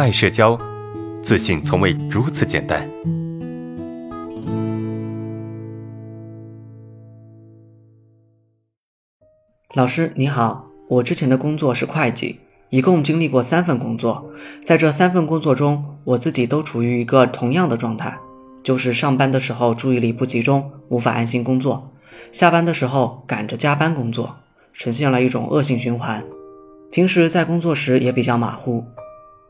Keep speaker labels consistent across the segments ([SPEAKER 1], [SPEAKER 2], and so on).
[SPEAKER 1] 爱社交，自信从未如此简单。
[SPEAKER 2] 老师你好，我之前的工作是会计，一共经历过三份工作，在这三份工作中，我自己都处于一个同样的状态，就是上班的时候注意力不集中，无法安心工作；下班的时候赶着加班工作，呈现了一种恶性循环。平时在工作时也比较马虎。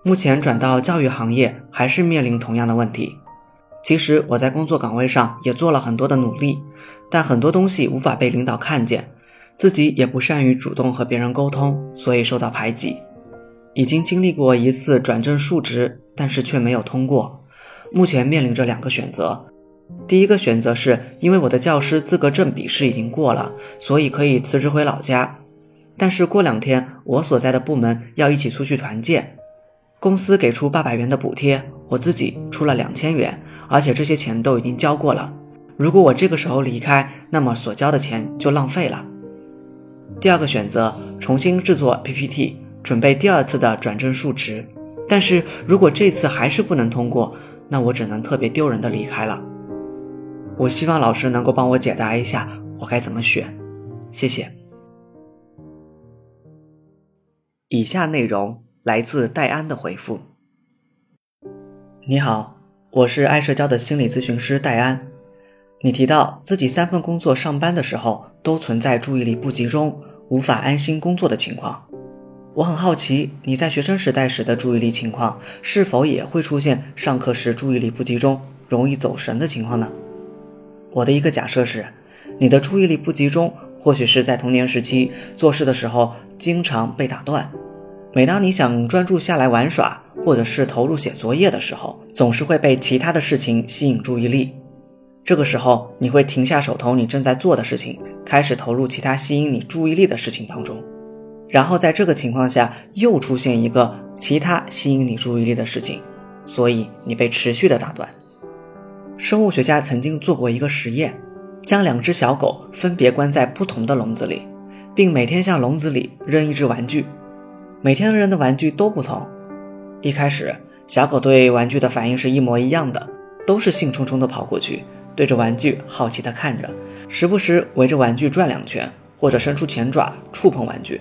[SPEAKER 2] 目前转到教育行业，还是面临同样的问题。其实我在工作岗位上也做了很多的努力，但很多东西无法被领导看见。自己也不善于主动和别人沟通，所以受到排挤。已经经历过一次转正述职，但是却没有通过。目前面临着两个选择：第一个选择是因为我的教师资格证笔试已经过了，所以可以辞职回老家。但是过两天我所在的部门要一起出去团建，公司给出八百元的补贴，我自己出了两千元，而且这些钱都已经交过了。如果我这个时候离开，那么所交的钱就浪费了。第二个选择，重新制作 PPT，准备第二次的转正述职。但是如果这次还是不能通过，那我只能特别丢人的离开了。我希望老师能够帮我解答一下，我该怎么选？谢谢。以下内容来自戴安的回复。你好，我是爱社交的心理咨询师戴安。你提到自己三份工作上班的时候都存在注意力不集中。无法安心工作的情况，我很好奇，你在学生时代时的注意力情况是否也会出现上课时注意力不集中、容易走神的情况呢？我的一个假设是，你的注意力不集中，或许是在童年时期做事的时候经常被打断。每当你想专注下来玩耍，或者是投入写作业的时候，总是会被其他的事情吸引注意力。这个时候，你会停下手头你正在做的事情，开始投入其他吸引你注意力的事情当中，然后在这个情况下又出现一个其他吸引你注意力的事情，所以你被持续的打断。生物学家曾经做过一个实验，将两只小狗分别关在不同的笼子里，并每天向笼子里扔一只玩具，每天扔的玩具都不同。一开始，小狗对玩具的反应是一模一样的，都是兴冲冲的跑过去。对着玩具好奇地看着，时不时围着玩具转两圈，或者伸出前爪触碰玩具。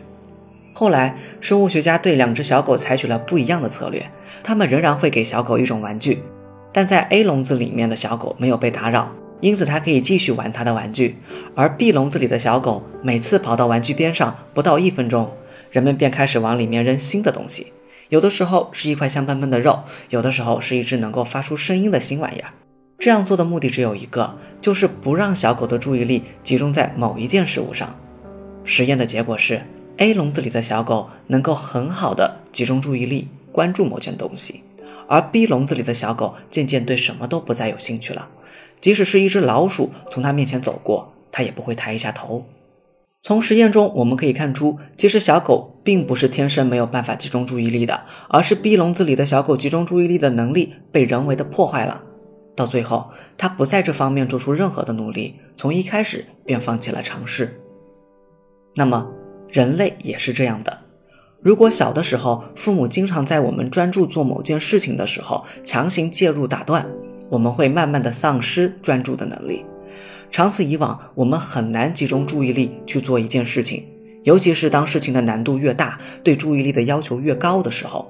[SPEAKER 2] 后来，生物学家对两只小狗采取了不一样的策略，他们仍然会给小狗一种玩具，但在 A 笼子里面的小狗没有被打扰，因此它可以继续玩它的玩具。而 B 笼子里的小狗每次跑到玩具边上不到一分钟，人们便开始往里面扔新的东西，有的时候是一块香喷喷的肉，有的时候是一只能够发出声音的新玩意儿。这样做的目的只有一个，就是不让小狗的注意力集中在某一件事物上。实验的结果是，A 笼子里的小狗能够很好的集中注意力，关注某件东西，而 B 笼子里的小狗渐渐对什么都不再有兴趣了。即使是一只老鼠从它面前走过，它也不会抬一下头。从实验中我们可以看出，其实小狗并不是天生没有办法集中注意力的，而是 B 笼子里的小狗集中注意力的能力被人为的破坏了。到最后，它不在这方面做出任何的努力，从一开始便放弃了尝试。那么，人类也是这样的。如果小的时候父母经常在我们专注做某件事情的时候强行介入打断，我们会慢慢的丧失专注的能力。长此以往，我们很难集中注意力去做一件事情，尤其是当事情的难度越大，对注意力的要求越高的时候，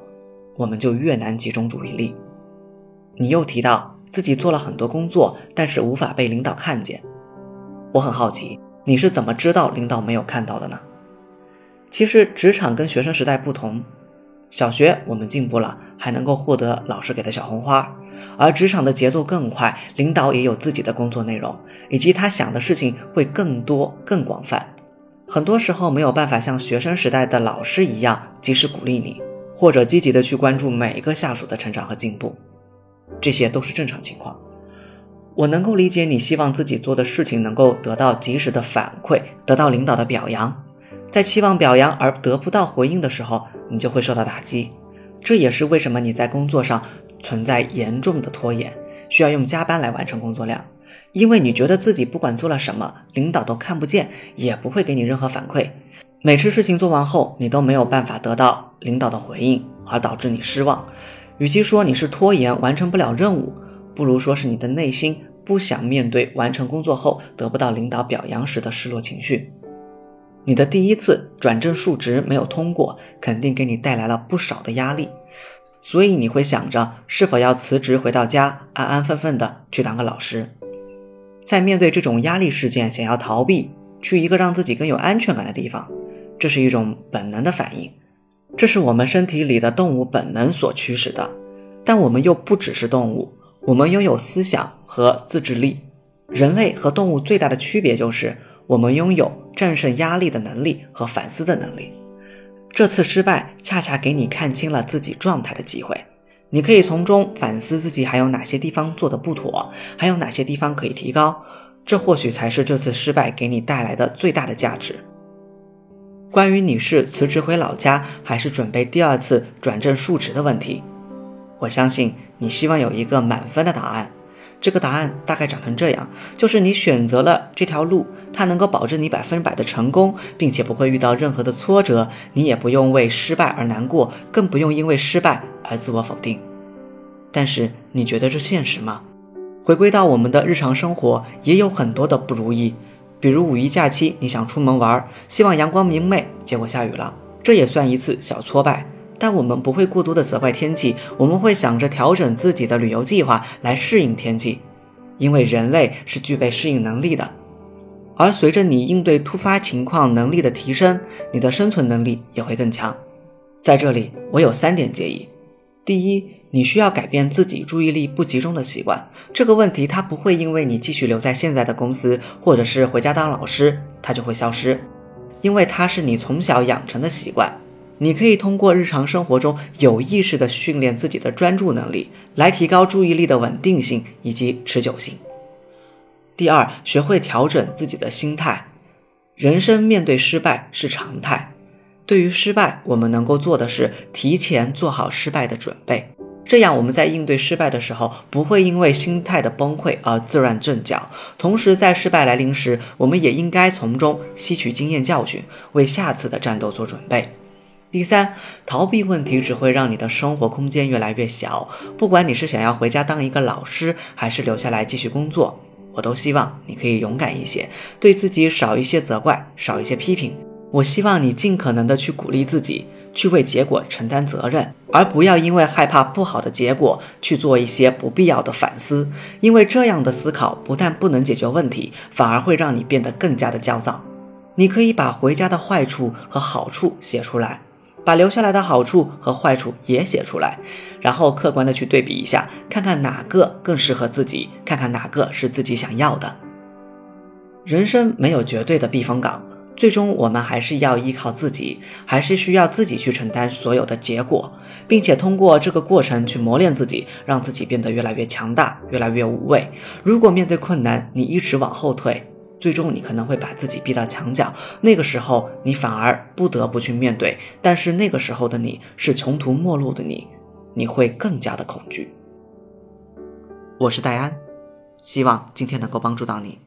[SPEAKER 2] 我们就越难集中注意力。你又提到。自己做了很多工作，但是无法被领导看见。我很好奇，你是怎么知道领导没有看到的呢？其实职场跟学生时代不同，小学我们进步了，还能够获得老师给的小红花，而职场的节奏更快，领导也有自己的工作内容，以及他想的事情会更多、更广泛。很多时候没有办法像学生时代的老师一样及时鼓励你，或者积极的去关注每一个下属的成长和进步。这些都是正常情况，我能够理解你希望自己做的事情能够得到及时的反馈，得到领导的表扬。在期望表扬而得不到回应的时候，你就会受到打击。这也是为什么你在工作上存在严重的拖延，需要用加班来完成工作量，因为你觉得自己不管做了什么，领导都看不见，也不会给你任何反馈。每次事情做完后，你都没有办法得到领导的回应，而导致你失望。与其说你是拖延完成不了任务，不如说是你的内心不想面对完成工作后得不到领导表扬时的失落情绪。你的第一次转正述职没有通过，肯定给你带来了不少的压力，所以你会想着是否要辞职回到家，安安分分的去当个老师。在面对这种压力事件，想要逃避，去一个让自己更有安全感的地方，这是一种本能的反应。这是我们身体里的动物本能所驱使的，但我们又不只是动物，我们拥有思想和自制力。人类和动物最大的区别就是，我们拥有战胜压力的能力和反思的能力。这次失败恰恰给你看清了自己状态的机会，你可以从中反思自己还有哪些地方做的不妥，还有哪些地方可以提高。这或许才是这次失败给你带来的最大的价值。关于你是辞职回老家，还是准备第二次转正述职的问题，我相信你希望有一个满分的答案。这个答案大概长成这样：就是你选择了这条路，它能够保证你百分百的成功，并且不会遇到任何的挫折，你也不用为失败而难过，更不用因为失败而自我否定。但是你觉得这现实吗？回归到我们的日常生活，也有很多的不如意。比如五一假期，你想出门玩，希望阳光明媚，结果下雨了，这也算一次小挫败。但我们不会过多的责怪天气，我们会想着调整自己的旅游计划来适应天气，因为人类是具备适应能力的。而随着你应对突发情况能力的提升，你的生存能力也会更强。在这里，我有三点建议：第一，你需要改变自己注意力不集中的习惯。这个问题它不会因为你继续留在现在的公司，或者是回家当老师，它就会消失，因为它是你从小养成的习惯。你可以通过日常生活中有意识地训练自己的专注能力，来提高注意力的稳定性以及持久性。第二，学会调整自己的心态。人生面对失败是常态，对于失败，我们能够做的是提前做好失败的准备。这样，我们在应对失败的时候，不会因为心态的崩溃而自乱阵脚。同时，在失败来临时，我们也应该从中吸取经验教训，为下次的战斗做准备。第三，逃避问题只会让你的生活空间越来越小。不管你是想要回家当一个老师，还是留下来继续工作，我都希望你可以勇敢一些，对自己少一些责怪，少一些批评。我希望你尽可能的去鼓励自己，去为结果承担责任，而不要因为害怕不好的结果去做一些不必要的反思。因为这样的思考不但不能解决问题，反而会让你变得更加的焦躁。你可以把回家的坏处和好处写出来。把留下来的好处和坏处也写出来，然后客观的去对比一下，看看哪个更适合自己，看看哪个是自己想要的。人生没有绝对的避风港，最终我们还是要依靠自己，还是需要自己去承担所有的结果，并且通过这个过程去磨练自己，让自己变得越来越强大，越来越无畏。如果面对困难，你一直往后退。最终，你可能会把自己逼到墙角，那个时候你反而不得不去面对。但是那个时候的你是穷途末路的你，你会更加的恐惧。我是戴安，希望今天能够帮助到你。